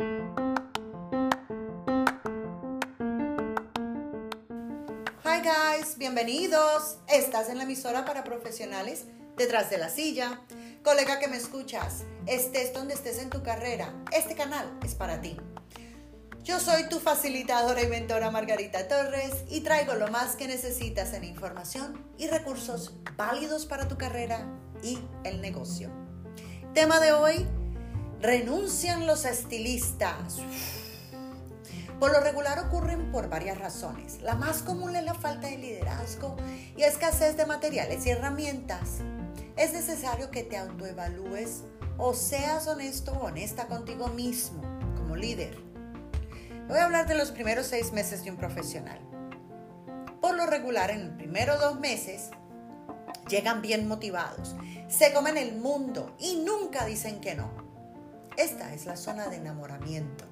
Hi guys, bienvenidos. Estás en la emisora para profesionales detrás de la silla. Colega que me escuchas, estés donde estés en tu carrera, este canal es para ti. Yo soy tu facilitadora y mentora Margarita Torres y traigo lo más que necesitas en información y recursos válidos para tu carrera y el negocio. Tema de hoy, renuncian los estilistas. Por lo regular ocurren por varias razones. La más común es la falta de liderazgo y escasez de materiales y herramientas. Es necesario que te autoevalúes o seas honesto o honesta contigo mismo como líder. Voy a hablar de los primeros seis meses de un profesional. Por lo regular, en los primeros dos meses, llegan bien motivados, se comen el mundo y nunca dicen que no. Esta es la zona de enamoramiento.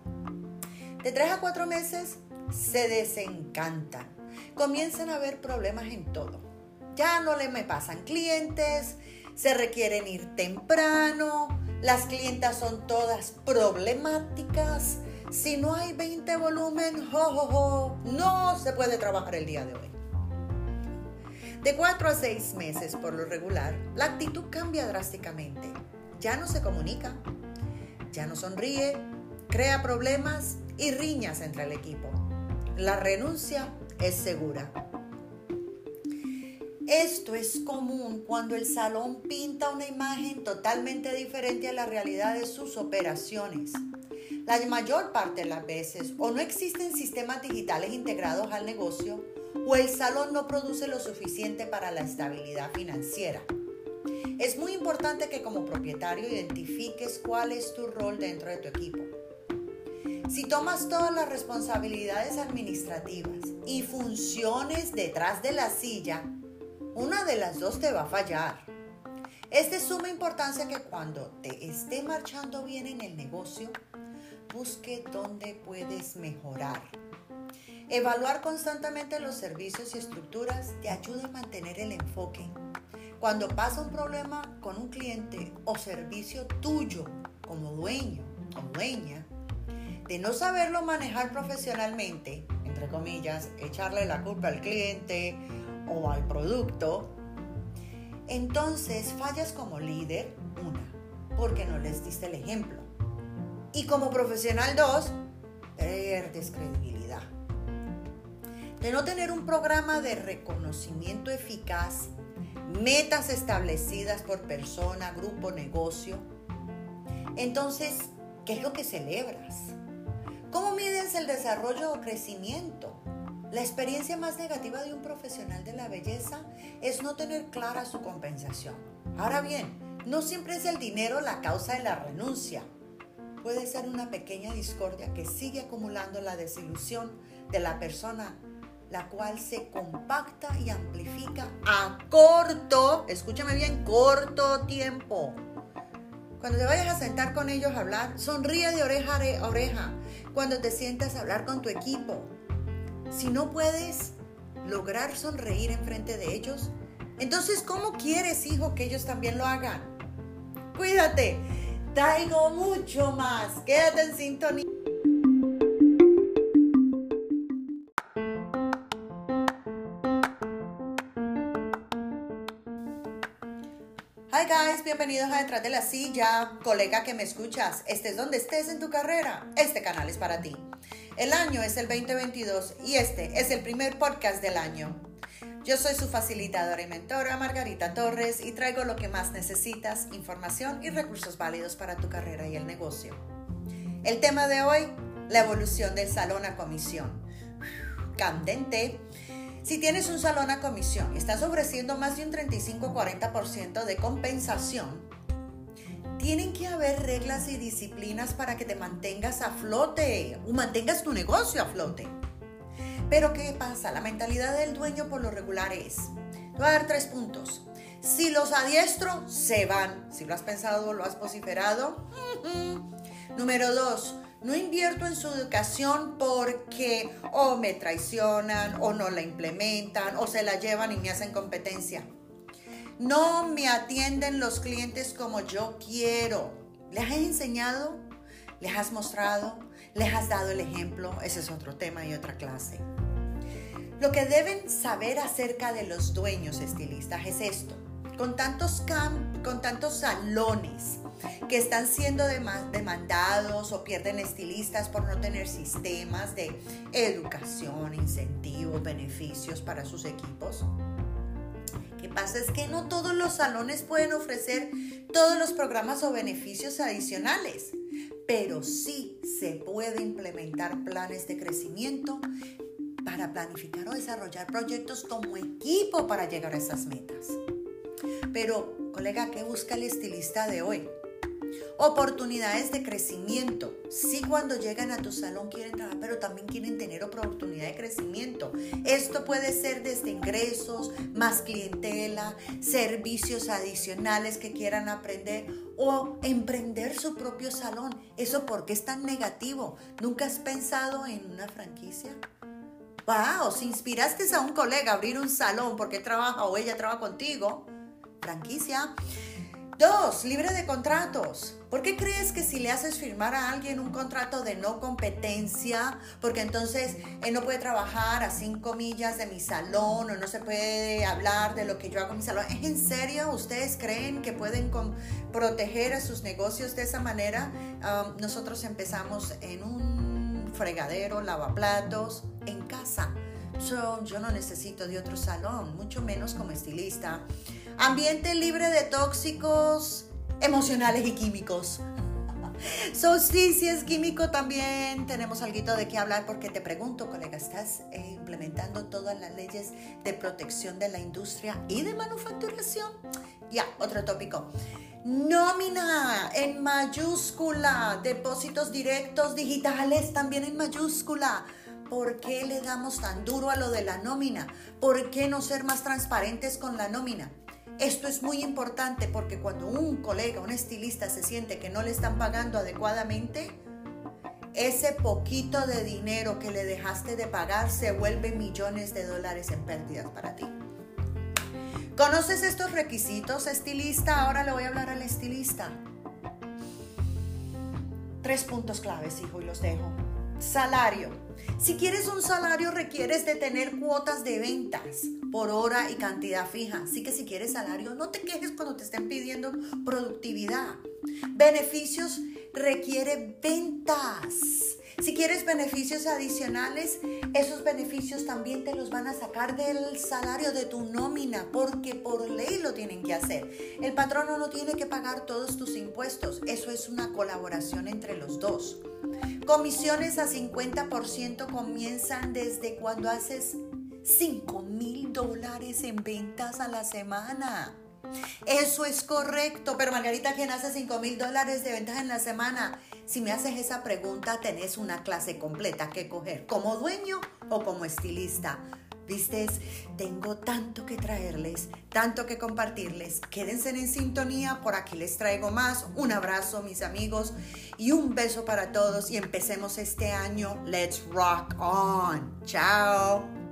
De tres a cuatro meses se desencantan. Comienzan a ver problemas en todo. Ya no le me pasan clientes, se requieren ir temprano, las clientas son todas problemáticas. Si no hay 20 volumen, jo, no se puede trabajar el día de hoy. De cuatro a seis meses por lo regular, la actitud cambia drásticamente. Ya no se comunica, ya no sonríe, crea problemas y riñas entre el equipo. La renuncia es segura. Esto es común cuando el salón pinta una imagen totalmente diferente a la realidad de sus operaciones. La mayor parte de las veces o no existen sistemas digitales integrados al negocio o el salón no produce lo suficiente para la estabilidad financiera. Es muy importante que como propietario identifiques cuál es tu rol dentro de tu equipo. Si tomas todas las responsabilidades administrativas y funciones detrás de la silla, una de las dos te va a fallar. Es de suma importancia que cuando te esté marchando bien en el negocio, busque dónde puedes mejorar. Evaluar constantemente los servicios y estructuras te ayuda a mantener el enfoque. Cuando pasa un problema con un cliente o servicio tuyo como dueño o dueña, de no saberlo manejar profesionalmente, entre comillas, echarle la culpa al cliente o al producto, entonces fallas como líder, una, porque no les diste el ejemplo. Y como profesional, dos, pierdes credibilidad. De no tener un programa de reconocimiento eficaz, metas establecidas por persona, grupo, negocio, entonces, ¿qué es lo que celebras? ¿Cómo mides el desarrollo o crecimiento? La experiencia más negativa de un profesional de la belleza es no tener clara su compensación. Ahora bien, no siempre es el dinero la causa de la renuncia. Puede ser una pequeña discordia que sigue acumulando la desilusión de la persona, la cual se compacta y amplifica a corto, escúchame bien, corto tiempo. Cuando te vayas a sentar con ellos a hablar, sonríe de oreja a oreja. Cuando te sientas a hablar con tu equipo. Si no puedes lograr sonreír enfrente de ellos, entonces ¿cómo quieres, hijo, que ellos también lo hagan? Cuídate. Traigo mucho más. Quédate en sintonía. Guys, bienvenidos a Detrás de la Silla. Colega que me escuchas, estés donde estés en tu carrera, este canal es para ti. El año es el 2022 y este es el primer podcast del año. Yo soy su facilitadora y mentora Margarita Torres y traigo lo que más necesitas, información y recursos válidos para tu carrera y el negocio. El tema de hoy, la evolución del salón a comisión. Candente. Si tienes un salón a comisión y estás ofreciendo más de un 35-40% de compensación, tienen que haber reglas y disciplinas para que te mantengas a flote o mantengas tu negocio a flote. Pero ¿qué pasa? La mentalidad del dueño por lo regular es, te voy a dar tres puntos. Si los adiestro, se van. Si lo has pensado, lo has vociferado. Número dos, no invierto en su educación porque o me traicionan o no la implementan o se la llevan y me hacen competencia. No me atienden los clientes como yo quiero. ¿Les he enseñado? ¿Les has mostrado? ¿Les has dado el ejemplo? Ese es otro tema y otra clase. Lo que deben saber acerca de los dueños estilistas es esto. Con tantos, con tantos salones que están siendo demandados o pierden estilistas por no tener sistemas de educación, incentivos, beneficios para sus equipos. ¿Qué pasa? Es que no todos los salones pueden ofrecer todos los programas o beneficios adicionales, pero sí se puede implementar planes de crecimiento para planificar o desarrollar proyectos como equipo para llegar a esas metas. Pero, colega, ¿qué busca el estilista de hoy? Oportunidades de crecimiento. Sí, cuando llegan a tu salón quieren trabajar, pero también quieren tener oportunidad de crecimiento. Esto puede ser desde ingresos, más clientela, servicios adicionales que quieran aprender o emprender su propio salón. ¿Eso por qué es tan negativo? ¿Nunca has pensado en una franquicia? Wow, si inspiraste a un colega a abrir un salón porque trabaja o ella trabaja contigo, franquicia. Dos, libre de contratos. ¿Por qué crees que si le haces firmar a alguien un contrato de no competencia, porque entonces él no puede trabajar a cinco millas de mi salón o no se puede hablar de lo que yo hago en mi salón? ¿Es en serio? ¿Ustedes creen que pueden proteger a sus negocios de esa manera? Um, nosotros empezamos en un fregadero, lavaplatos, en casa. yo no necesito de otro salón, mucho menos como estilista. Ambiente libre de tóxicos emocionales y químicos. So, sí, es químico también tenemos algo de qué hablar porque te pregunto, colega, ¿estás eh, implementando todas las leyes de protección de la industria y de manufacturación? Ya, otro tópico. Nómina en mayúscula, depósitos directos digitales también en mayúscula. ¿Por qué le damos tan duro a lo de la nómina? ¿Por qué no ser más transparentes con la nómina? Esto es muy importante porque cuando un colega, un estilista se siente que no le están pagando adecuadamente, ese poquito de dinero que le dejaste de pagar se vuelve millones de dólares en pérdidas para ti. ¿Conoces estos requisitos, estilista? Ahora le voy a hablar al estilista. Tres puntos claves, hijo, y los dejo. Salario. Si quieres un salario requieres de tener cuotas de ventas por hora y cantidad fija. Así que si quieres salario, no te quejes cuando te estén pidiendo productividad. Beneficios requiere ventas. Si quieres beneficios adicionales, esos beneficios también te los van a sacar del salario de tu nómina, porque por ley lo tienen que hacer. El patrono no tiene que pagar todos tus impuestos. Eso es una colaboración entre los dos. Comisiones a 50% comienzan desde cuando haces 5 mil dólares en ventas a la semana. Eso es correcto, pero Margarita, ¿quién hace 5 mil dólares de ventas en la semana? Si me haces esa pregunta, tenés una clase completa que coger, como dueño o como estilista. Vistes, tengo tanto que traerles, tanto que compartirles. Quédense en sintonía, por aquí les traigo más. Un abrazo, mis amigos, y un beso para todos. Y empecemos este año. Let's rock on. Chao.